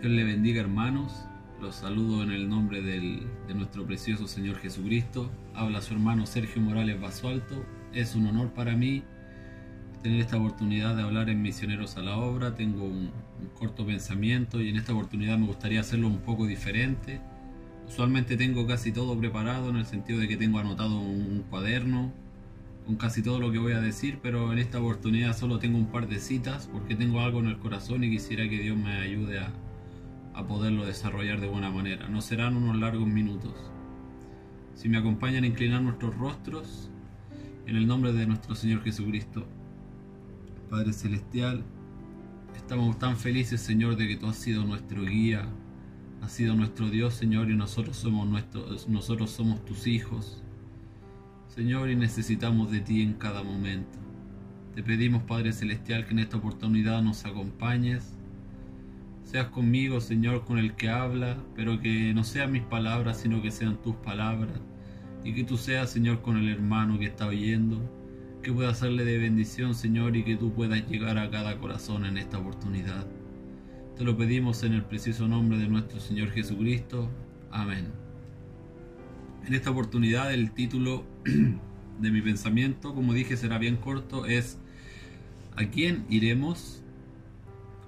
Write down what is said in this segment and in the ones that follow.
Dios le bendiga hermanos. Los saludo en el nombre del, de nuestro precioso Señor Jesucristo. Habla su hermano Sergio Morales Basualto. Es un honor para mí tener esta oportunidad de hablar en Misioneros a la Obra. Tengo un, un corto pensamiento y en esta oportunidad me gustaría hacerlo un poco diferente. Usualmente tengo casi todo preparado en el sentido de que tengo anotado un cuaderno con casi todo lo que voy a decir, pero en esta oportunidad solo tengo un par de citas porque tengo algo en el corazón y quisiera que Dios me ayude a, a poderlo desarrollar de buena manera. No serán unos largos minutos. Si me acompañan a inclinar nuestros rostros, en el nombre de nuestro Señor Jesucristo, Padre Celestial, estamos tan felices, Señor, de que tú has sido nuestro guía, has sido nuestro Dios, Señor, y nosotros somos, nuestros, nosotros somos tus hijos. Señor, y necesitamos de ti en cada momento. Te pedimos, Padre Celestial, que en esta oportunidad nos acompañes. Seas conmigo, Señor, con el que habla, pero que no sean mis palabras, sino que sean tus palabras. Y que tú seas, Señor, con el hermano que está oyendo, que pueda hacerle de bendición, Señor, y que tú puedas llegar a cada corazón en esta oportunidad. Te lo pedimos en el preciso nombre de nuestro Señor Jesucristo. Amén. En esta oportunidad el título de mi pensamiento, como dije, será bien corto, es ¿A quién iremos?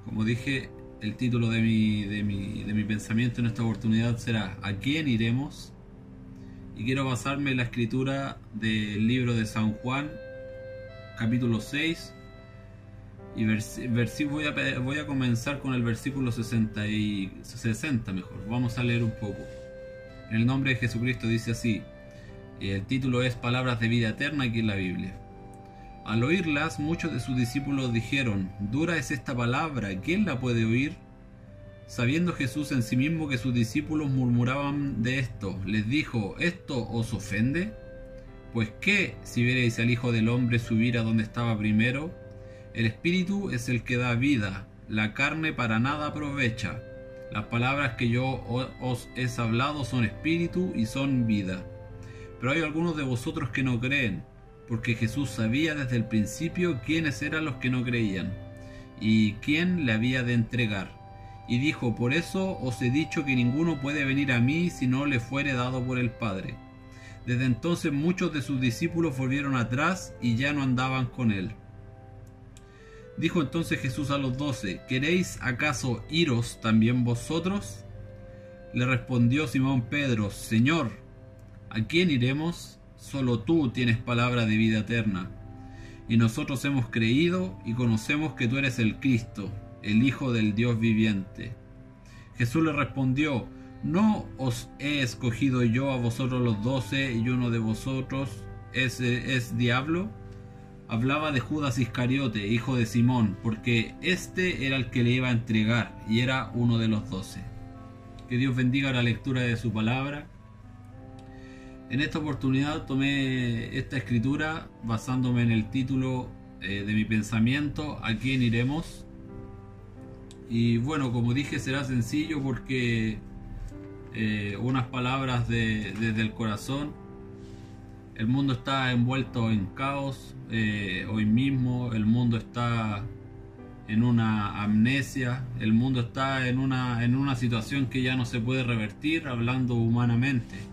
Como dije, el título de mi, de mi, de mi pensamiento en esta oportunidad será ¿A quién iremos? Y quiero basarme en la escritura del libro de San Juan, capítulo 6, y voy, a, voy a comenzar con el versículo 60, y, 60 mejor. Vamos a leer un poco. En el nombre de Jesucristo dice así. El título es Palabras de vida eterna aquí en la Biblia. Al oírlas, muchos de sus discípulos dijeron, Dura es esta palabra, ¿quién la puede oír? Sabiendo Jesús en sí mismo que sus discípulos murmuraban de esto, les dijo, ¿esto os ofende? Pues qué si vierais al Hijo del Hombre subir a donde estaba primero? El Espíritu es el que da vida, la carne para nada aprovecha. Las palabras que yo os he hablado son espíritu y son vida. Pero hay algunos de vosotros que no creen, porque Jesús sabía desde el principio quiénes eran los que no creían y quién le había de entregar. Y dijo, por eso os he dicho que ninguno puede venir a mí si no le fuere dado por el Padre. Desde entonces muchos de sus discípulos volvieron atrás y ya no andaban con él. Dijo entonces Jesús a los doce, ¿queréis acaso iros también vosotros? Le respondió Simón Pedro, Señor, ¿a quién iremos? Solo tú tienes palabra de vida eterna. Y nosotros hemos creído y conocemos que tú eres el Cristo, el Hijo del Dios viviente. Jesús le respondió, ¿no os he escogido yo a vosotros los doce y uno de vosotros es, es diablo? hablaba de Judas Iscariote, hijo de Simón, porque este era el que le iba a entregar y era uno de los doce. Que Dios bendiga la lectura de su palabra. En esta oportunidad tomé esta escritura basándome en el título eh, de mi pensamiento, ¿a quién iremos? Y bueno, como dije, será sencillo porque eh, unas palabras desde el corazón el mundo está envuelto en caos eh, hoy mismo, el mundo está en una amnesia, el mundo está en una, en una situación que ya no se puede revertir hablando humanamente.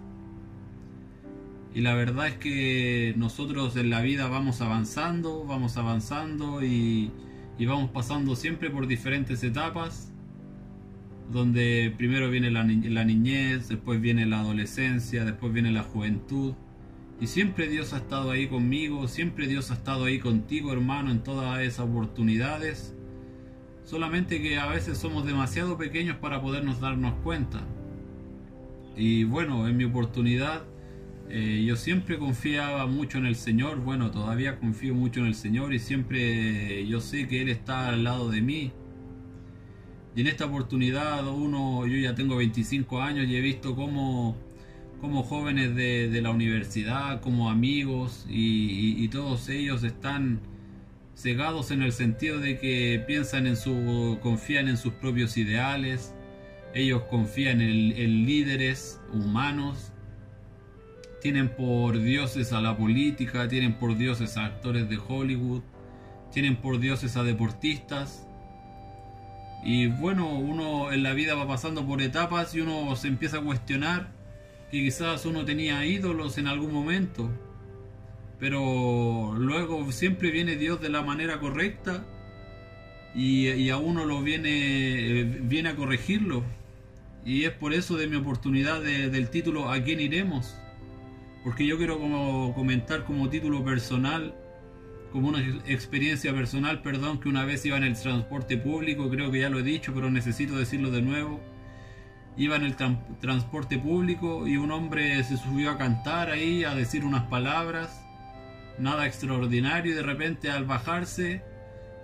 Y la verdad es que nosotros en la vida vamos avanzando, vamos avanzando y, y vamos pasando siempre por diferentes etapas, donde primero viene la, la niñez, después viene la adolescencia, después viene la juventud y siempre Dios ha estado ahí conmigo, siempre Dios ha estado ahí contigo, hermano, en todas esas oportunidades. Solamente que a veces somos demasiado pequeños para podernos darnos cuenta. Y bueno, en mi oportunidad eh, yo siempre confiaba mucho en el Señor, bueno, todavía confío mucho en el Señor y siempre yo sé que Él está al lado de mí. Y en esta oportunidad uno, yo ya tengo 25 años y he visto cómo como jóvenes de, la universidad, como amigos, y, todos ellos están cegados en el sentido de que piensan en su, confían en sus propios ideales, ellos confían en líderes humanos, tienen por dioses a la política, tienen por dioses a actores de Hollywood, tienen por dioses a deportistas, Y bueno, uno en la vida va pasando por etapas y uno se empieza a cuestionar que quizás uno tenía ídolos en algún momento, pero luego siempre viene Dios de la manera correcta y, a uno lo viene, viene a corregirlo. Y es por eso de mi oportunidad del título ¿A quién iremos? Porque yo quiero como comentar como título personal, como una experiencia personal, perdón, que una vez iba en el transporte público, creo que ya lo he dicho, pero necesito decirlo de nuevo. Iba en el transporte público y un hombre se subió a cantar ahí, a decir unas palabras, nada extraordinario, y de repente al bajarse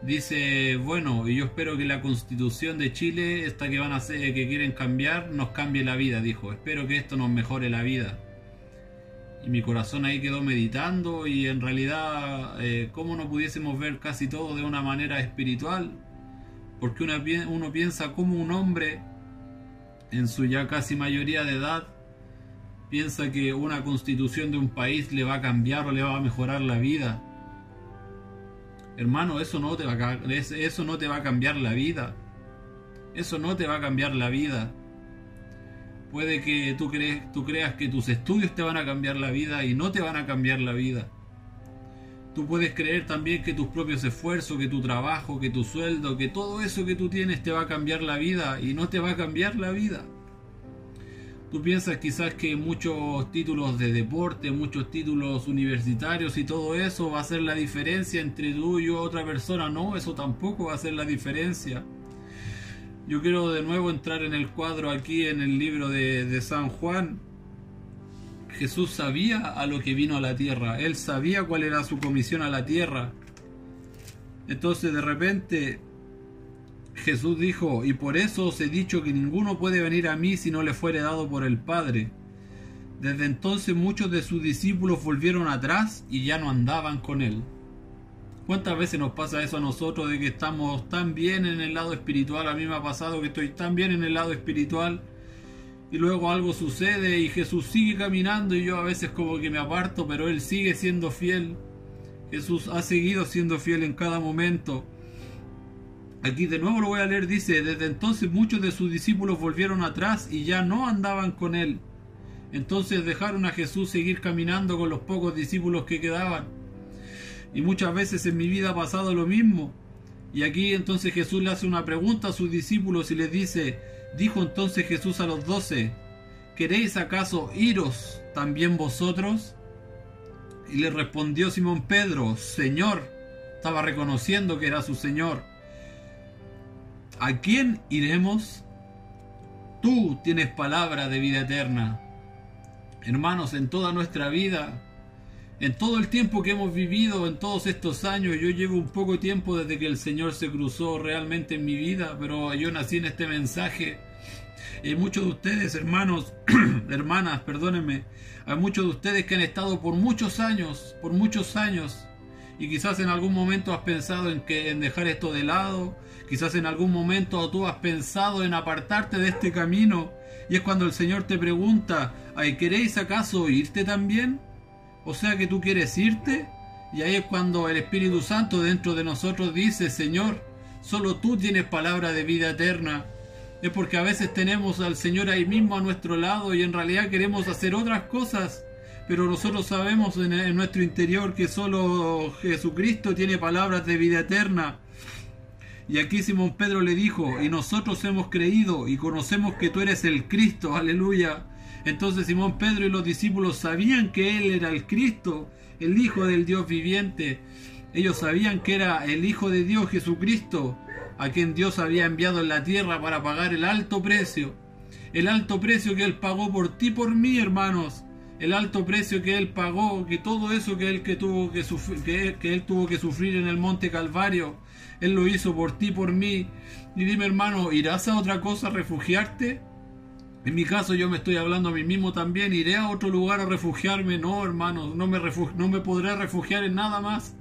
dice, bueno, y yo espero que la constitución de Chile, esta que van a hacer, que quieren cambiar, nos cambie la vida, dijo, espero que esto nos mejore la vida. Y mi corazón ahí quedó meditando y en realidad, eh, ¿cómo no pudiésemos ver casi todo de una manera espiritual? Porque uno piensa como un hombre, en su ya casi mayoría de edad, piensa que una constitución de un país le va a cambiar o le va a mejorar la vida Hermano, eso no, te va eso no te va a cambiar la vida. Eso no te va a cambiar la vida. Puede que tú, crees, tú creas que tus estudios te van a cambiar la vida y no te van a cambiar la vida. Tú puedes creer también que tus propios esfuerzos, que tu trabajo, que tu sueldo, que todo eso que tú tienes te va a cambiar la vida y no te va a cambiar la vida. Tú piensas quizás que muchos títulos de deporte, muchos títulos universitarios y todo eso va a ser la diferencia entre tú y otra persona. No, eso tampoco va a ser la diferencia. Yo quiero de nuevo entrar en el cuadro aquí en el libro de, de San Juan. Jesús sabía a lo que vino a la tierra. Él sabía cuál era su comisión a la tierra. Entonces de repente Jesús dijo, y por eso os he dicho que ninguno puede venir a mí si no le fuere dado por el Padre. Desde entonces muchos de sus discípulos volvieron atrás y ya no andaban con él. ¿Cuántas veces nos pasa eso a nosotros de que estamos tan bien en el lado espiritual? A mí me ha pasado que estoy tan bien en el lado espiritual y luego algo sucede y Jesús sigue caminando y yo a veces como que me aparto, pero Él sigue siendo fiel. Jesús ha seguido siendo fiel en cada momento. Aquí de nuevo lo voy a leer, dice, desde entonces muchos de sus discípulos volvieron atrás y ya no andaban con él. Entonces dejaron a Jesús seguir caminando con los pocos discípulos que quedaban. Y muchas veces en mi vida ha pasado lo mismo. Y aquí entonces Jesús le hace una pregunta a sus discípulos y les dice, dijo entonces Jesús a los doce, ¿queréis acaso iros también vosotros? Y le respondió Simón Pedro, Señor, estaba reconociendo que era su Señor. ¿A quién iremos? Tú tienes palabra de vida eterna. Hermanos, en toda nuestra vida, en todo el tiempo que hemos vivido, en todos estos años, yo llevo un poco tiempo desde que el Señor se cruzó realmente en mi vida, pero yo nací en este mensaje. Y muchos de ustedes, hermanos, hermanas, perdónenme, hay muchos de ustedes que han estado por muchos años, por muchos años, y quizás en algún momento has pensado en que en dejar esto de lado, Quizás en algún momento tú has pensado en apartarte de este camino y es cuando el Señor te pregunta, ¿queréis acaso irte también? O sea que tú quieres irte y ahí es cuando el Espíritu Santo dentro de nosotros dice, Señor, solo tú tienes palabra de vida eterna. Es porque a veces tenemos al Señor ahí mismo a nuestro lado y en realidad queremos hacer otras cosas. Pero nosotros sabemos en, en nuestro interior que solo Jesucristo tiene palabras de vida eterna. Y aquí Simón Pedro le dijo, y nosotros hemos creído y conocemos que tú eres el Cristo, aleluya. Entonces Simón Pedro y los discípulos sabían que él era el Cristo, el Hijo del Dios viviente. Ellos sabían que era el Hijo de Dios Jesucristo, a quien Dios había enviado en la tierra para pagar el alto precio. El alto precio que Él pagó por ti, por mí, hermanos. El alto precio que Él pagó, que todo eso que Él, que tuvo que, que él tuvo que sufrir en el monte Calvario él lo hizo por ti, por mí. Y dime hermano, ¿irás a otra cosa a refugiarte? En mi caso yo me estoy hablando a mí mismo también. ¿Iré a otro lugar a refugiarme? No, hermano, no me, no me podré refugiar en nada más.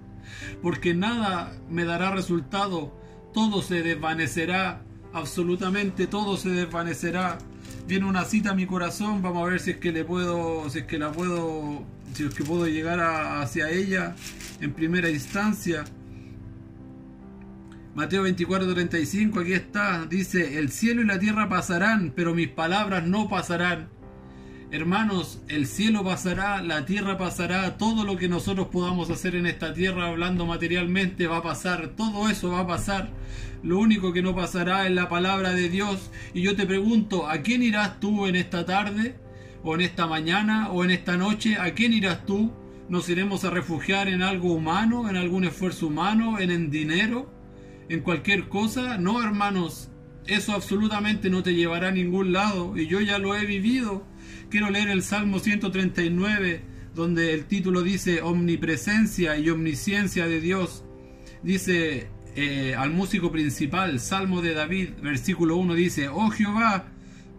Porque nada me dará resultado. Todo se desvanecerá. Absolutamente todo se desvanecerá. Viene una cita a mi corazón. Vamos a ver si es que le puedo, si es que la puedo, si es que puedo llegar hacia ella en primera instancia. Mateo 24, 35, aquí está, dice, el cielo y la tierra pasarán, pero mis palabras no pasarán. Hermanos, el cielo pasará, la tierra pasará, todo lo que nosotros podamos hacer en esta tierra hablando materialmente va a pasar, todo eso va a pasar. Lo único que no pasará es la palabra de Dios. Y yo te pregunto, ¿a quién irás tú en esta tarde? ¿O en esta mañana? ¿O en esta noche? ¿A quién irás tú? ¿Nos iremos a refugiar en algo humano, en algún esfuerzo humano, en el dinero, en cualquier cosa? No, hermanos, eso absolutamente no te llevará a ningún lado. Y yo ya lo he vivido quiero leer el Salmo 139, donde el título dice Omnipresencia y Omnisciencia de Dios. Dice eh, al músico principal, Salmo de David, versículo 1, dice, Oh Jehová,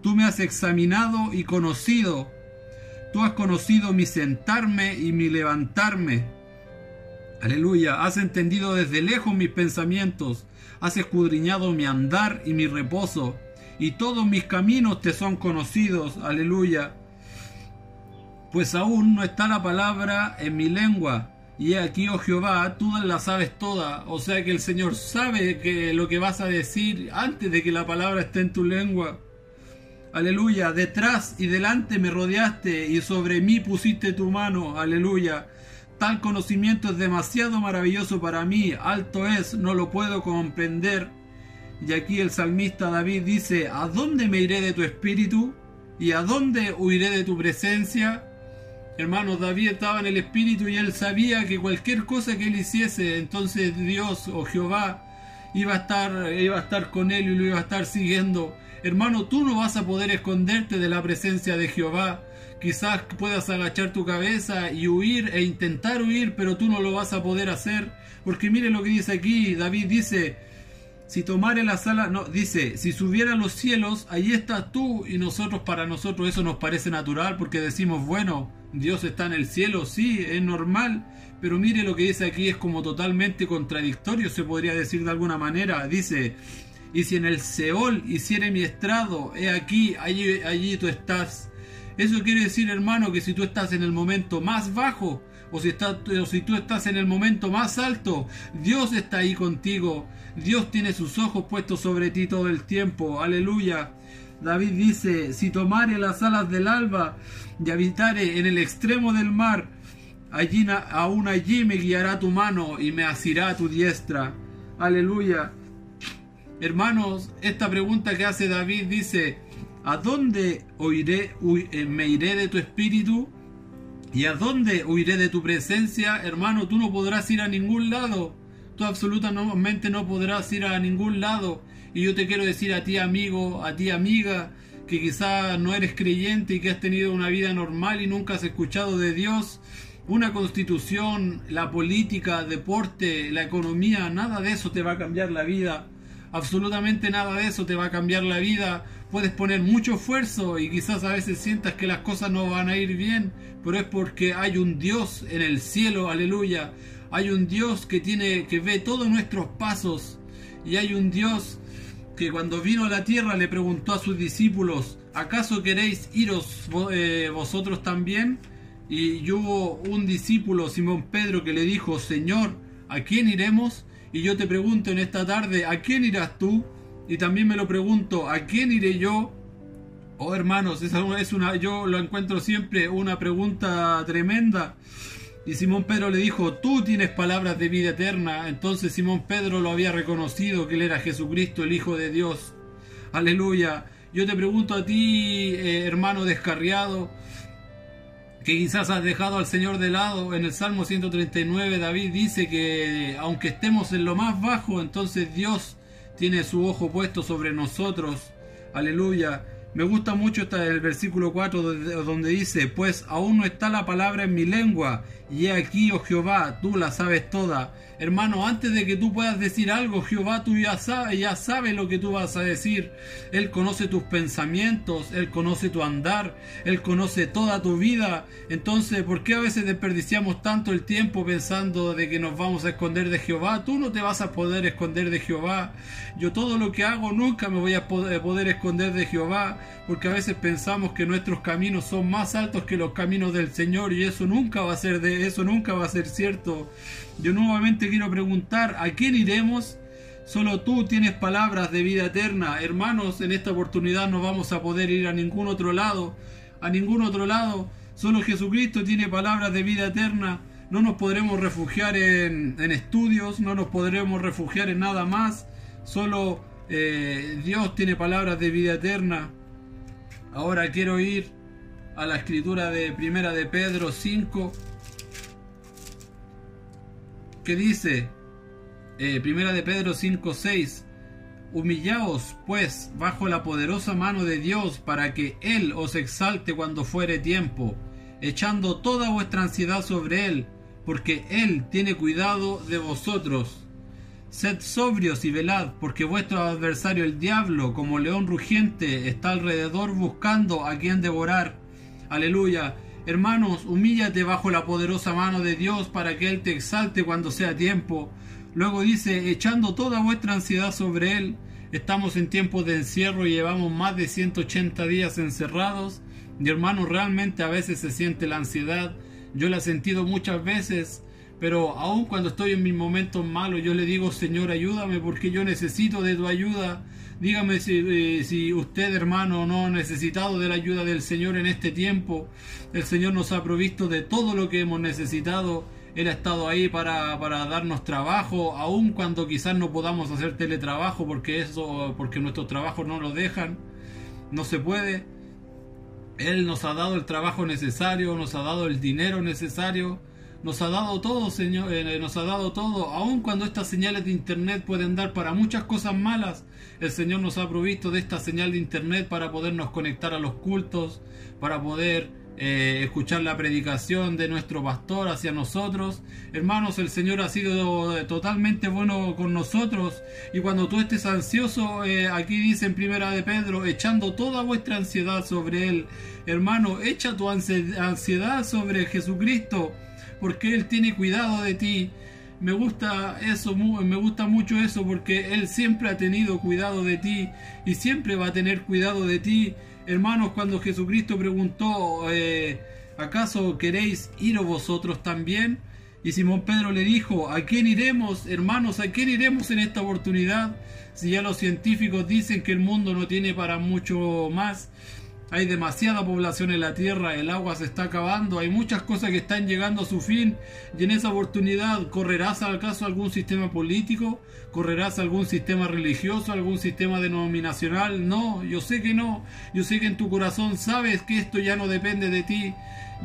tú me has examinado y conocido. Tú has conocido mi sentarme y mi levantarme. Aleluya, has entendido desde lejos mis pensamientos, has escudriñado mi andar y mi reposo, y todos mis caminos te son conocidos. Aleluya pues aún no está la palabra en mi lengua. Y aquí, oh Jehová, tú la sabes toda. O sea que el Señor sabe que lo que vas a decir antes de que la palabra esté en tu lengua. Aleluya. Detrás y delante me rodeaste y sobre mí pusiste tu mano. Aleluya. Tal conocimiento es demasiado maravilloso para mí. Alto es, no lo puedo comprender. Y aquí el salmista David dice, ¿a dónde me iré de tu espíritu? ¿Y a dónde huiré de tu presencia? Hermanos, David estaba en el Espíritu y él sabía que cualquier cosa que él hiciese, entonces Dios o Jehová iba a estar, iba a estar con él y lo iba a estar siguiendo. Hermano, tú no vas a poder esconderte de la presencia de Jehová. Quizás puedas agachar tu cabeza y huir e intentar huir, pero tú no lo vas a poder hacer. Porque mire lo que dice aquí. David dice, si tomare la sala, no, dice, si subiera a los cielos, ahí estás tú y nosotros para nosotros eso nos parece natural porque decimos, bueno, Dios está en el cielo, sí, es normal, pero mire lo que dice aquí, es como totalmente contradictorio, se podría decir de alguna manera. Dice, y si en el Seol hiciere mi estrado, he aquí, allí, allí tú estás. Eso quiere decir, hermano, que si tú estás en el momento más bajo, o si, o si tú estás en el momento más alto, Dios está ahí contigo. Dios tiene sus ojos puestos sobre ti todo el tiempo. Aleluya. David dice, si tomare las alas del alba y habitare en el extremo del mar, allí, aún allí me guiará tu mano y me asirá tu diestra. Aleluya. Hermanos, esta pregunta que hace David dice, ¿a dónde oiré, eh, me iré de tu espíritu? ¿Y a dónde huiré de tu presencia? Hermano, tú no podrás ir a ningún lado. Tú absolutamente no podrás ir a ningún lado. Y yo te quiero decir a ti amigo, a ti amiga, que quizá no eres creyente y que has tenido una vida normal y nunca has escuchado de Dios, una constitución, la política, deporte, la economía, nada de eso te va a cambiar la vida. Absolutamente nada de eso te va a cambiar la vida. Puedes poner mucho esfuerzo y quizás a veces sientas que las cosas no van a ir bien, pero es porque hay un Dios en el cielo, aleluya. Hay un Dios que tiene que ve todos nuestros pasos y hay un Dios que cuando vino a la tierra le preguntó a sus discípulos, ¿acaso queréis iros eh, vosotros también? Y hubo un discípulo, Simón Pedro, que le dijo, Señor, ¿a quién iremos? Y yo te pregunto en esta tarde, ¿a quién irás tú? Y también me lo pregunto, ¿a quién iré yo? Oh hermanos, es una, yo lo encuentro siempre una pregunta tremenda. Y Simón Pedro le dijo, tú tienes palabras de vida eterna. Entonces Simón Pedro lo había reconocido que él era Jesucristo, el Hijo de Dios. Aleluya. Yo te pregunto a ti, eh, hermano descarriado, que quizás has dejado al Señor de lado. En el Salmo 139 David dice que aunque estemos en lo más bajo, entonces Dios tiene su ojo puesto sobre nosotros. Aleluya. Me gusta mucho el versículo 4 donde dice, pues aún no está la palabra en mi lengua, y aquí, oh Jehová, tú la sabes toda. Hermano, antes de que tú puedas decir algo, Jehová tú ya sabe, ya sabe lo que tú vas a decir. Él conoce tus pensamientos, Él conoce tu andar, Él conoce toda tu vida. Entonces, ¿por qué a veces desperdiciamos tanto el tiempo pensando de que nos vamos a esconder de Jehová? Tú no te vas a poder esconder de Jehová. Yo todo lo que hago nunca me voy a poder esconder de Jehová, porque a veces pensamos que nuestros caminos son más altos que los caminos del Señor y eso nunca va a ser de eso nunca va a ser cierto. Yo nuevamente quiero preguntar, ¿a quién iremos? Solo tú tienes palabras de vida eterna. Hermanos, en esta oportunidad no vamos a poder ir a ningún otro lado, a ningún otro lado. Solo Jesucristo tiene palabras de vida eterna. No nos podremos refugiar en, estudios, no nos podremos refugiar en nada más. Solo eh, Dios tiene palabras de vida eterna. Ahora quiero ir a la escritura de Primera de Pedro 5, que dice, eh, Primera de Pedro 5, 6, Humillaos, pues, bajo la poderosa mano de Dios, para que Él os exalte cuando fuere tiempo, echando toda vuestra ansiedad sobre Él, porque Él tiene cuidado de vosotros. Sed sobrios y velad, porque vuestro adversario el diablo, como león rugiente, está alrededor buscando a quien devorar. Aleluya. Hermanos, humíllate bajo la poderosa mano de Dios para que Él te exalte cuando sea tiempo. Luego dice, echando toda vuestra ansiedad sobre Él. Estamos en tiempos de encierro y llevamos más de 180 días encerrados. Y hermanos, realmente a veces se siente la ansiedad. Yo la he sentido muchas veces pero aun cuando estoy en mis momentos malos, yo le digo, Señor, ayúdame porque yo necesito de tu ayuda. Dígame si, eh, si, usted, hermano, no ha necesitado de la ayuda del Señor en este tiempo. El Señor nos ha provisto de todo lo que hemos necesitado. Él ha estado ahí para, para darnos trabajo, aun cuando quizás no podamos hacer teletrabajo porque eso, porque nuestros trabajos no lo dejan. No se puede. Él nos ha dado el trabajo necesario, nos ha dado el dinero necesario nos ha dado todo, Señor, eh, nos ha dado todo, aun cuando estas señales de Internet pueden dar para muchas cosas malas. El Señor nos ha provisto de esta señal de Internet para podernos conectar a los cultos, para poder eh, escuchar la predicación de nuestro pastor hacia nosotros. Hermanos, el Señor ha sido eh, totalmente bueno con nosotros. Y cuando tú estés ansioso, aquí dice en primera de Pedro, echando toda vuestra ansiedad sobre Él. Hermano, echa tu ansiedad sobre Jesucristo porque Él tiene cuidado de ti. Me gusta eso, me gusta mucho eso porque Él siempre ha tenido cuidado de ti y siempre va a tener cuidado de ti. Hermanos, cuando Jesucristo preguntó, eh, ¿acaso queréis ir vosotros también? Y Simón Pedro le dijo, ¿a quién iremos, hermanos? ¿A quién iremos en esta oportunidad? Si ya los científicos dicen que el mundo no tiene para mucho más, hay demasiada población en la Tierra, el agua se está acabando, hay muchas cosas que están llegando a su fin y en esa oportunidad correrás al caso algún sistema político, correrás algún sistema religioso, algún sistema denominacional. No, yo sé que no, yo sé que en tu corazón sabes que esto ya no depende de ti.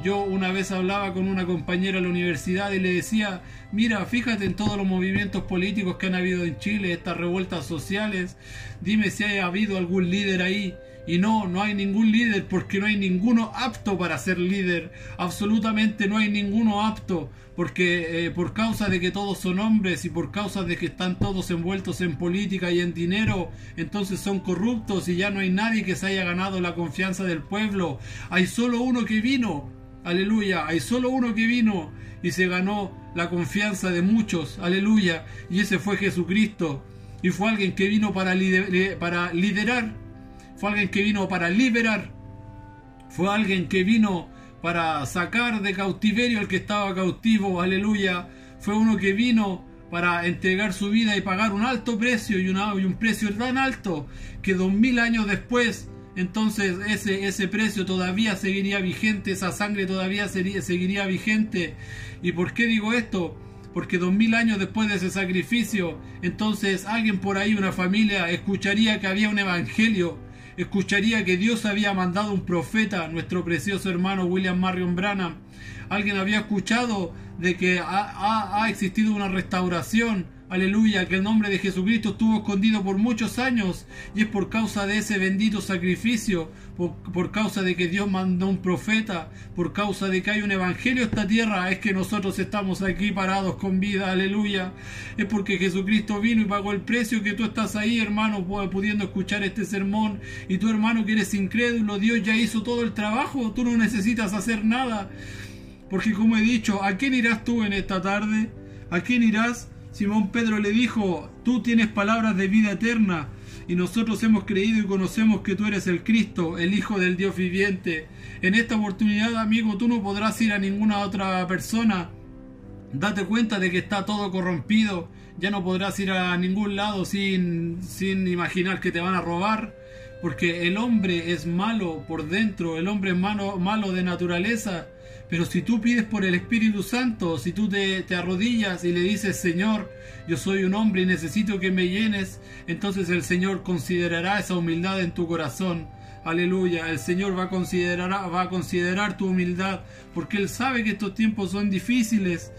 Yo una vez hablaba con una compañera en la universidad y le decía, mira, fíjate en todos los movimientos políticos que han habido en Chile, estas revueltas sociales, dime si ha habido algún líder ahí y no, no hay ningún líder porque no hay ninguno apto para ser líder. Absolutamente no hay ninguno apto porque eh, por causa de que todos son hombres y por causa de que están todos envueltos en política y en dinero, entonces son corruptos y ya no hay nadie que se haya ganado la confianza del pueblo. Hay solo uno que vino, aleluya, hay solo uno que vino y se ganó la confianza de muchos, aleluya, y ese fue Jesucristo. Y fue alguien que vino para, para liderar fue alguien que vino para liberar, fue alguien que vino para sacar de cautiverio al que estaba cautivo, aleluya, fue uno que vino para entregar su vida y pagar un alto precio y, y un precio tan alto que dos mil años después entonces ese, ese precio todavía seguiría vigente, esa sangre todavía seguiría vigente. ¿Y por qué digo esto? Porque dos mil años después de ese sacrificio, entonces alguien por ahí, una familia, escucharía que había un evangelio escucharía que Dios había mandado un profeta, nuestro precioso hermano William Marion Branham. Alguien había escuchado de que ha, ha existido una restauración aleluya, que el nombre de Jesucristo estuvo escondido por muchos años y es por causa de ese bendito sacrificio, por, causa de que Dios mandó un profeta, por causa de que hay un evangelio en esta tierra, es que nosotros estamos aquí parados con vida, aleluya. Es porque Jesucristo vino y pagó el precio que tú estás ahí, hermano, pudiendo escuchar este sermón y tu hermano que eres incrédulo, Dios ya hizo todo el trabajo, tú no necesitas hacer nada. Porque como he dicho, ¿a quién irás tú en esta tarde? ¿A quién irás? Simón Pedro le dijo, tú tienes palabras de vida eterna, y nosotros hemos creído y conocemos que tú eres el Cristo, el Hijo del Dios viviente. En esta oportunidad, amigo, tú no podrás ir a ninguna otra persona Date cuenta de que está todo corrompido. Ya no podrás ir a ningún lado sin, sin imaginar que te van a robar. Porque el hombre es malo por dentro, el hombre es malo, malo de naturaleza. Pero si tú pides por el Espíritu Santo, si tú te, arrodillas y le dices, Señor, yo soy un hombre y necesito que me llenes, entonces el Señor considerará esa humildad en tu corazón. Aleluya, el Señor va a considerar, va a considerar tu humildad, porque Él sabe que estos tiempos son difíciles.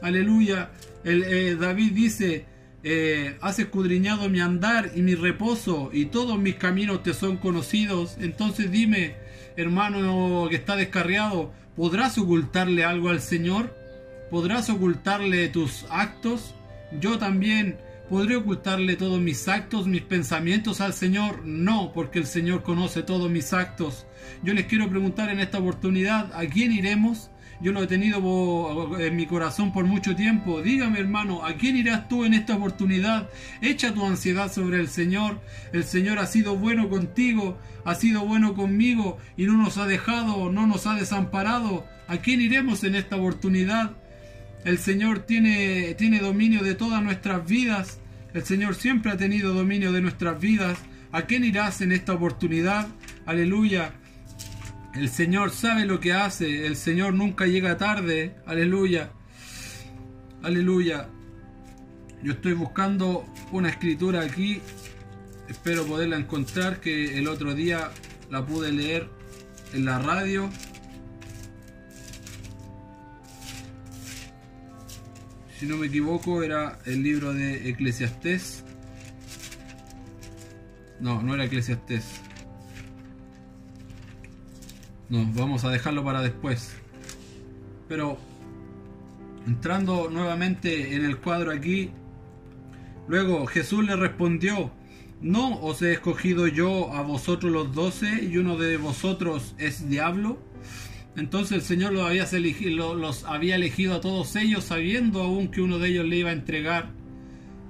Aleluya, el, eh, David dice, eh, has escudriñado mi andar y mi reposo, y todos mis caminos te son conocidos. Entonces dime, hermano que está descarriado, ¿podrás ocultarle algo al Señor? ¿Podrás ocultarle tus actos? Yo también ¿Podré ocultarle todos mis actos, mis pensamientos al Señor? No, porque el Señor conoce todos mis actos. Yo les quiero preguntar en esta oportunidad, ¿a quién iremos? Yo lo he tenido en mi corazón por mucho tiempo. Dígame hermano, ¿a quién irás tú en esta oportunidad? Echa tu ansiedad sobre el Señor. El Señor ha sido bueno contigo, ha sido bueno conmigo y no nos ha dejado, no nos ha desamparado. ¿A quién iremos en esta oportunidad? El Señor tiene, tiene dominio de todas nuestras vidas. El Señor siempre ha tenido dominio de nuestras vidas. ¿A quién irás en esta oportunidad? Aleluya. El Señor sabe lo que hace. El Señor nunca llega tarde. Aleluya. Aleluya. Yo estoy buscando una escritura aquí. Espero poderla encontrar que el otro día la pude leer en la radio. si no me equivoco, era el libro de Eclesiastés. No, no era Eclesiastés. No, vamos a dejarlo para después. Pero entrando nuevamente en el cuadro aquí, luego Jesús le respondió, ¿no os he escogido yo a vosotros los doce y uno de vosotros es diablo? Entonces el Señor los había, elegido, los había elegido a todos ellos sabiendo aún que uno de ellos le iba a entregar.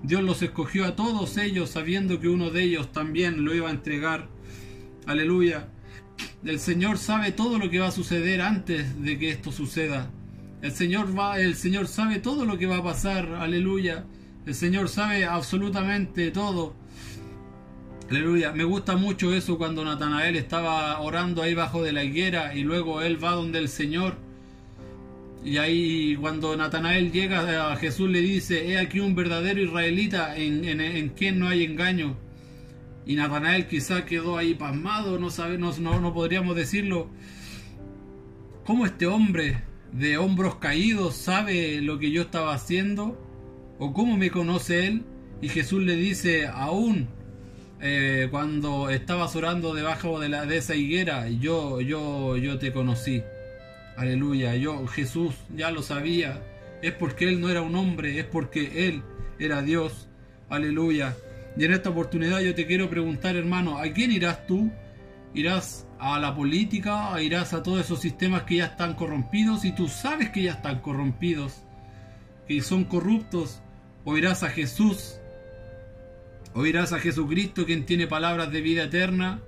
Dios los escogió a todos ellos sabiendo que uno de ellos también lo iba a entregar. Aleluya. El Señor sabe todo lo que va a suceder antes de que esto suceda. El Señor va, el Señor sabe todo lo que va a pasar. Aleluya. El Señor sabe absolutamente todo. Aleluya, me gusta mucho eso cuando Natanael estaba orando ahí bajo de la higuera y luego él va donde el Señor. Y ahí cuando Natanael llega a Jesús le dice, he aquí un verdadero israelita en, en, quien no hay engaño. Y Natanael quizá quedó ahí pasmado, no, sabe, no, no podríamos decirlo. ¿Cómo este hombre de hombros caídos sabe lo que yo estaba haciendo? ¿O cómo me conoce él? Y Jesús le dice, aún eh, cuando estabas orando debajo de, la, de esa higuera, yo, yo, yo te conocí. Aleluya, yo Jesús ya lo sabía. Es porque Él no era un hombre, es porque Él era Dios. Aleluya. Y en esta oportunidad yo te quiero preguntar, hermano, ¿a quién irás tú? ¿Irás a la política? ¿Irás a todos esos sistemas que ya están corrompidos? Y tú sabes que ya están corrompidos, que son corruptos. ¿O irás a Jesús? Oirás a Jesucristo quien tiene palabras de vida eterna,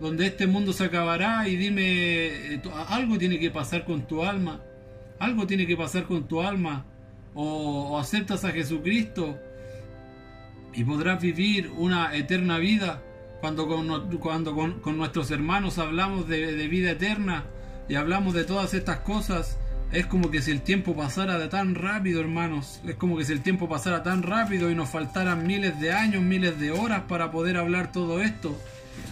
donde este mundo se acabará y dime, eh, algo tiene que pasar con tu alma, algo tiene que pasar con tu alma, o, aceptas a Jesucristo y podrás vivir una eterna vida. Cuando con, con, nuestros hermanos hablamos de vida eterna y hablamos de todas estas cosas, es como que si el tiempo pasara de tan rápido, hermanos. Es como que si el tiempo pasara tan rápido y nos faltaran miles de años, miles de horas para poder hablar todo esto.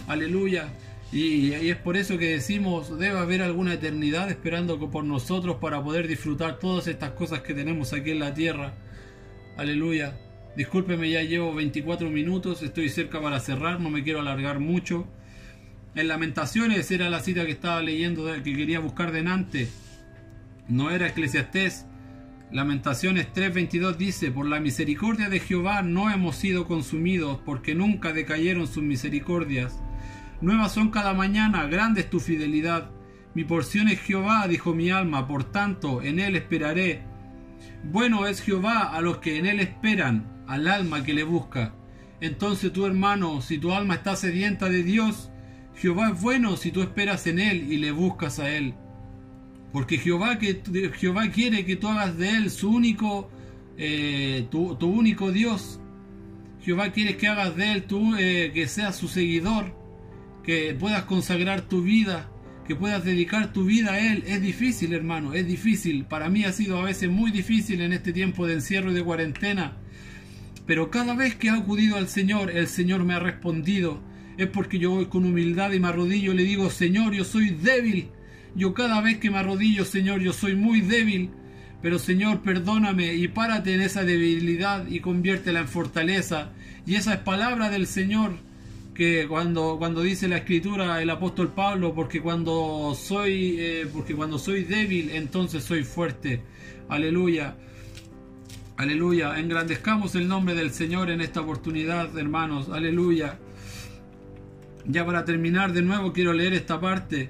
Aleluya. Y, es por eso que decimos, debe haber alguna eternidad esperando por nosotros para poder disfrutar todas estas cosas que tenemos aquí en la tierra. Aleluya. Discúlpeme, ya llevo 24 minutos, estoy cerca para cerrar, no me quiero alargar mucho. En Lamentaciones era la cita que estaba leyendo, que quería buscar de Nantes no era Eclesiastés. Lamentaciones 3:22 dice, por la misericordia de Jehová no hemos sido consumidos, porque nunca decayeron sus misericordias. Nuevas son cada mañana, grande es tu fidelidad. Mi porción es Jehová, dijo mi alma, por tanto en él esperaré. Bueno es Jehová a los que en él esperan, al alma que le busca. Entonces tu hermano, si tu alma está sedienta de Dios, Jehová es bueno si tú esperas en él y le buscas a él. Porque Jehová, que, Jehová quiere que tú hagas de él su único, eh, tu, único Dios. Jehová quiere que hagas de él tu, eh, que seas su seguidor, que puedas consagrar tu vida, que puedas dedicar tu vida a Él. Es difícil, hermano, es difícil. Para mí ha sido a veces muy difícil en este tiempo de encierro y de cuarentena. Pero cada vez que he acudido al Señor, el Señor me ha respondido. Es porque yo voy con humildad y me arrodillo y le digo, Señor, yo soy débil. Yo cada vez que me arrodillo, Señor, yo soy muy débil. Pero Señor, perdóname y párate en esa debilidad y conviértela en fortaleza. Y esa es palabra del Señor que cuando, cuando dice la escritura el apóstol Pablo, porque cuando soy, eh, porque cuando soy débil, entonces soy fuerte. Aleluya. Aleluya. Engrandezcamos el nombre del Señor en esta oportunidad, hermanos. Aleluya. Ya para terminar de nuevo quiero leer esta parte.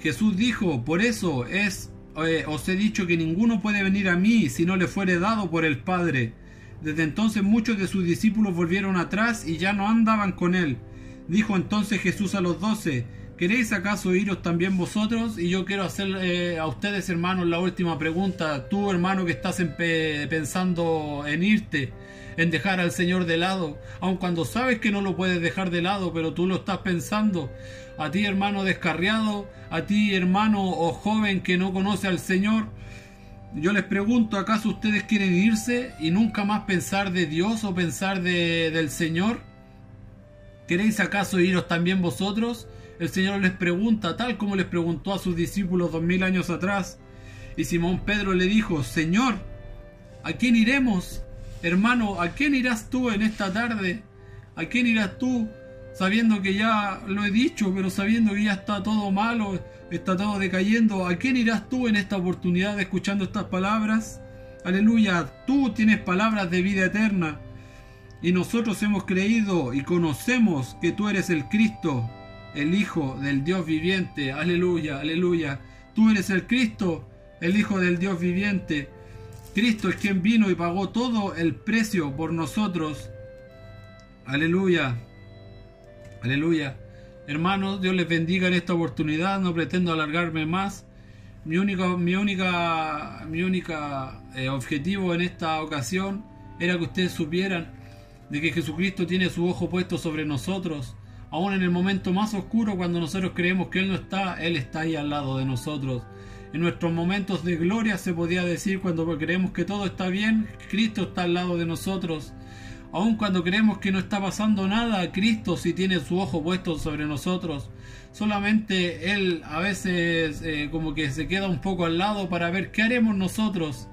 Jesús dijo, por eso es, eh, os he dicho que ninguno puede venir a mí si no le fuere dado por el Padre. Desde entonces muchos de sus discípulos volvieron atrás y ya no andaban con él. Dijo entonces Jesús a los doce, ¿queréis acaso iros también vosotros? Y yo quiero hacer eh, a ustedes, hermanos, la última pregunta. Tú, hermano, que estás pensando en irte, en dejar al Señor de lado, aun cuando sabes que no lo puedes dejar de lado, pero tú lo estás pensando. A ti, hermano descarriado, a ti, hermano o joven que no conoce al Señor, yo les pregunto, ¿acaso ustedes quieren irse y nunca más pensar de Dios o pensar de, del Señor? ¿Queréis acaso iros también vosotros? El Señor les pregunta, tal como les preguntó a sus discípulos dos mil años atrás. Y Simón Pedro le dijo, Señor, ¿a quién iremos? Hermano, ¿a quién irás tú en esta tarde? ¿A quién irás tú? Sabiendo que ya lo he dicho, pero sabiendo que ya está todo malo, está todo decayendo. ¿A quién irás tú en esta oportunidad escuchando estas palabras? Aleluya, tú tienes palabras de vida eterna. Y nosotros hemos creído y conocemos que tú eres el Cristo, el Hijo del Dios viviente. Aleluya, aleluya. Tú eres el Cristo, el Hijo del Dios viviente. Cristo es quien vino y pagó todo el precio por nosotros. Aleluya. Aleluya. Hermanos, Dios les bendiga en esta oportunidad. No pretendo alargarme más. Mi único, mi única, mi única eh, objetivo en esta ocasión era que ustedes supieran de que Jesucristo tiene su ojo puesto sobre nosotros. Aún en el momento más oscuro, cuando nosotros creemos que Él no está, Él está ahí al lado de nosotros. En nuestros momentos de gloria se podía decir cuando creemos que todo está bien, Cristo está al lado de nosotros. Aun cuando creemos que no está pasando nada, Cristo sí tiene su ojo puesto sobre nosotros. Solamente Él a veces eh, como que se queda un poco al lado para ver qué haremos nosotros.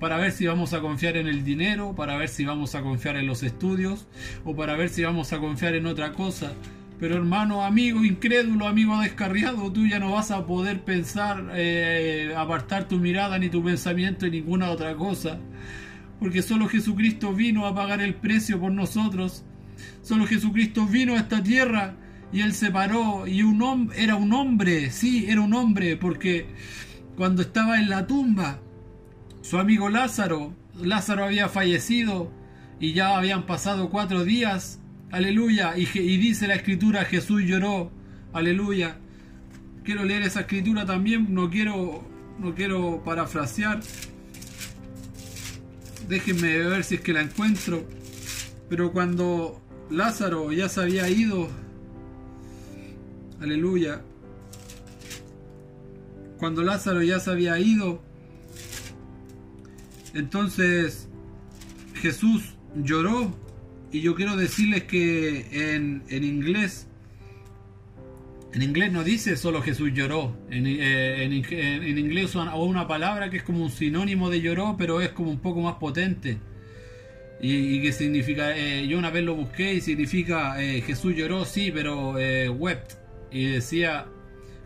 Para ver si vamos a confiar en el dinero, para ver si vamos a confiar en los estudios o para ver si vamos a confiar en otra cosa. Pero hermano, amigo incrédulo, amigo descarriado, tú ya no vas a poder pensar, eh, apartar tu mirada ni tu pensamiento en ninguna otra cosa porque solo Jesucristo vino a pagar el precio por nosotros. Solo Jesucristo vino a esta tierra y él se paró y un era un hombre, sí, era un hombre, porque cuando estaba en la tumba, su amigo Lázaro, Lázaro había fallecido y ya habían pasado cuatro días, aleluya, y, y dice la escritura, Jesús lloró, aleluya. Quiero leer esa escritura también, no quiero, no quiero parafrasear, déjenme ver si es que la encuentro. Pero cuando Lázaro ya se había ido, aleluya, cuando Lázaro ya se había ido, entonces Jesús lloró y yo quiero decirles que en, en inglés en inglés no dice solo Jesús lloró. En, eh, inglés usa una palabra que es como un sinónimo de lloró, pero es como un poco más potente. Y, que significa, eh, yo una vez lo busqué y significa eh, Jesús lloró, sí, pero wept. Y decía,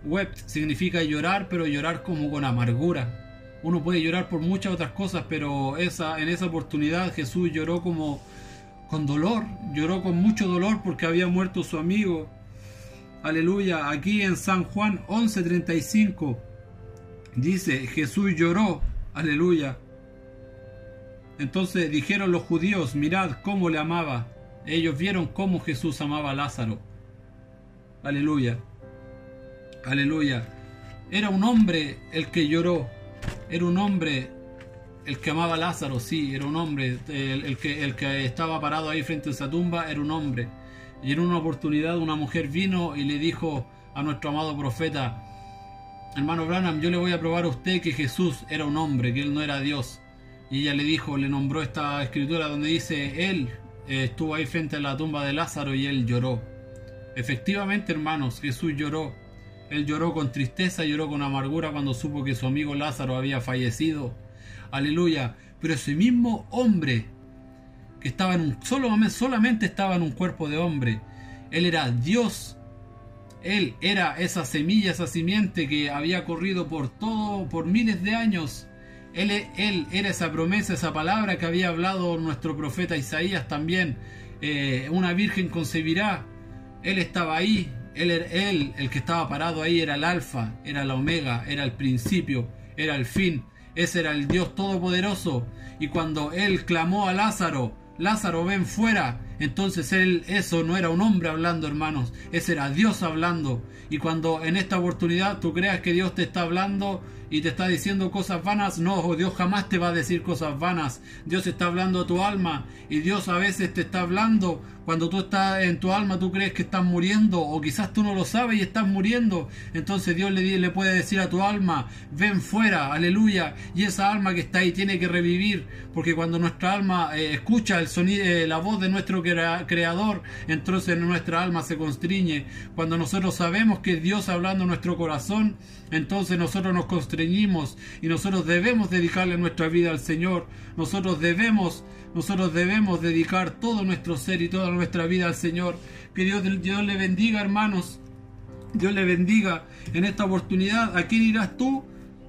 wept significa llorar, pero llorar como con amargura. Uno puede llorar por muchas otras cosas, pero en esa oportunidad Jesús lloró como con dolor, lloró con mucho dolor porque había muerto su amigo aleluya, aquí en San Juan 11:35 dice, Jesús lloró, aleluya. Entonces dijeron los judíos, mirad cómo le amaba. Ellos vieron cómo Jesús amaba a Lázaro. Aleluya. Aleluya. Era un hombre el que lloró. Era un hombre el que amaba a Lázaro, sí, era un hombre. El, que, el que estaba parado ahí frente a esa tumba era un hombre. Y en una oportunidad una mujer vino y le dijo a nuestro amado profeta, hermano Branham, yo le voy a probar a usted que Jesús era un hombre, que él no era Dios. Y ella le dijo, le nombró esta escritura donde dice, él eh, estuvo ahí frente a la tumba de Lázaro y él lloró. Efectivamente, hermanos, Jesús lloró. Él lloró con tristeza, lloró con amargura cuando supo que su amigo Lázaro había fallecido. Aleluya. Pero ese mismo hombre que estaba en un solo solamente estaba en un cuerpo de hombre. Él era Dios. Él era esa semilla, esa simiente que había corrido por todo, por miles de años. Él, él era esa promesa, esa palabra que había hablado nuestro profeta Isaías también. Eh, una virgen concebirá. Él estaba ahí, él, él, el que estaba parado ahí, era el alfa, era la omega, era el principio, era el fin. Ese era el Dios Todopoderoso. Y cuando él clamó a Lázaro, Lázaro ven fuera, entonces él, eso no era un hombre hablando, hermanos, ese era Dios hablando. Y cuando en esta oportunidad tú creas que Dios te está hablando, y te está diciendo cosas vanas, no, Dios jamás te va a decir cosas vanas. Dios está hablando a tu alma y Dios a veces te está hablando cuando tú estás en tu alma, tú crees que estás muriendo o quizás tú no lo sabes y estás muriendo. Entonces Dios le, puede decir a tu alma, ven fuera, aleluya. Y esa alma que está ahí tiene que revivir, porque cuando nuestra alma eh, escucha el sonido, eh, la voz de nuestro creador, entonces nuestra alma se constriñe. Cuando nosotros sabemos que Dios hablando en nuestro corazón, entonces nosotros nos constreñimos y nosotros debemos dedicarle nuestra vida al Señor. Nosotros debemos, nosotros debemos dedicar todo nuestro ser y toda nuestra vida al Señor. Que Dios, Dios le bendiga, hermanos. Dios le bendiga en esta oportunidad. ¿A quién irás tú?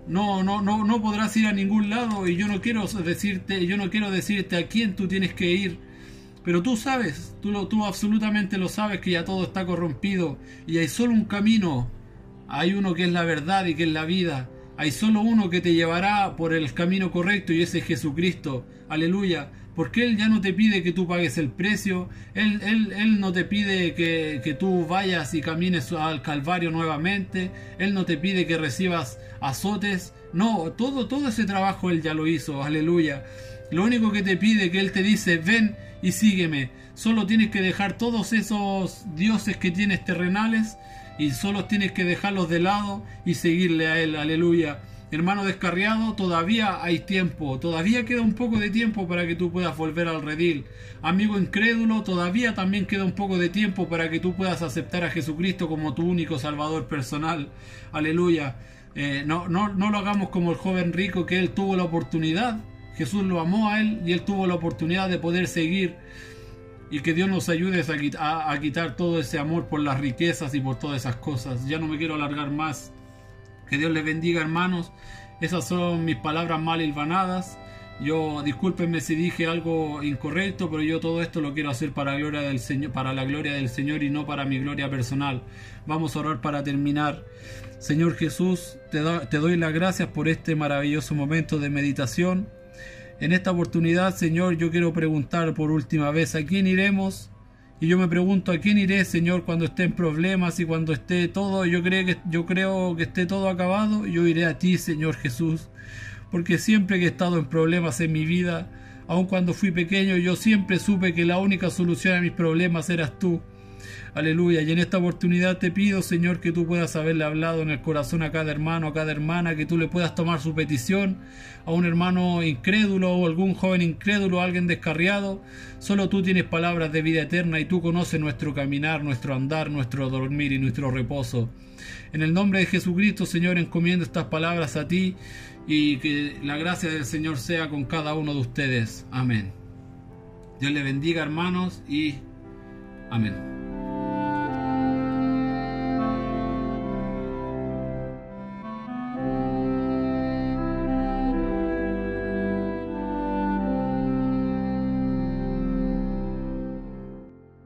No, no, no, no podrás ir a ningún lado y yo no quiero decirte, yo no quiero decirte a quién tú tienes que ir. Pero tú sabes, tú, lo, tú absolutamente lo sabes que ya todo está corrompido y hay solo un camino hay uno que es la verdad y que es la vida. Hay solo uno que te llevará por el camino correcto y ese es Jesucristo. Aleluya. Porque Él ya no te pide que tú pagues el precio. Él, él, él no te pide que, que, tú vayas y camines al Calvario nuevamente. Él no te pide que recibas azotes. No, todo, todo ese trabajo Él ya lo hizo. Aleluya. Lo único que te pide que Él te dice, ven y sígueme. Solo tienes que dejar todos esos dioses que tienes terrenales y solo tienes que dejarlos de lado y seguirle a Él, aleluya. Hermano descarriado, todavía hay tiempo, todavía queda un poco de tiempo para que tú puedas volver al redil. Amigo incrédulo, todavía también queda un poco de tiempo para que tú puedas aceptar a Jesucristo como tu único Salvador personal. Aleluya. Eh, no, no, no lo hagamos como el joven rico que él tuvo la oportunidad. Jesús lo amó a él y él tuvo la oportunidad de poder seguir y que Dios nos ayude a, quitar todo ese amor por las riquezas y por todas esas cosas. Ya no me quiero alargar más. Que Dios les bendiga, hermanos. Esas son mis palabras mal hilvanadas. Yo discúlpenme si dije algo incorrecto, pero yo todo esto lo quiero hacer para la gloria del Señor, para la gloria del Señor y no para mi gloria personal. Vamos a orar para terminar. Señor Jesús, te, te doy las gracias por este maravilloso momento de meditación. En esta oportunidad, Señor, yo quiero preguntar por última vez, ¿a quién iremos? Y yo me pregunto, ¿a quién iré, Señor, cuando esté en problemas y cuando esté todo, yo creo que, yo creo que esté todo acabado? Yo iré a ti, Señor Jesús. Porque siempre que he estado en problemas en mi vida, aun cuando fui pequeño, yo siempre supe que la única solución a mis problemas eras tú. Aleluya. Y en esta oportunidad te pido, Señor, que tú puedas haberle hablado en el corazón a cada hermano, a cada hermana, que tú le puedas tomar su petición a un hermano incrédulo o algún joven incrédulo, alguien descarriado. Solo tú tienes palabras de vida eterna y tú conoces nuestro caminar, nuestro andar, nuestro dormir y nuestro reposo. En el nombre de Jesucristo, Señor, encomiendo estas palabras a ti y que la gracia del Señor sea con cada uno de ustedes. Amén. Dios le bendiga, hermanos, y amén.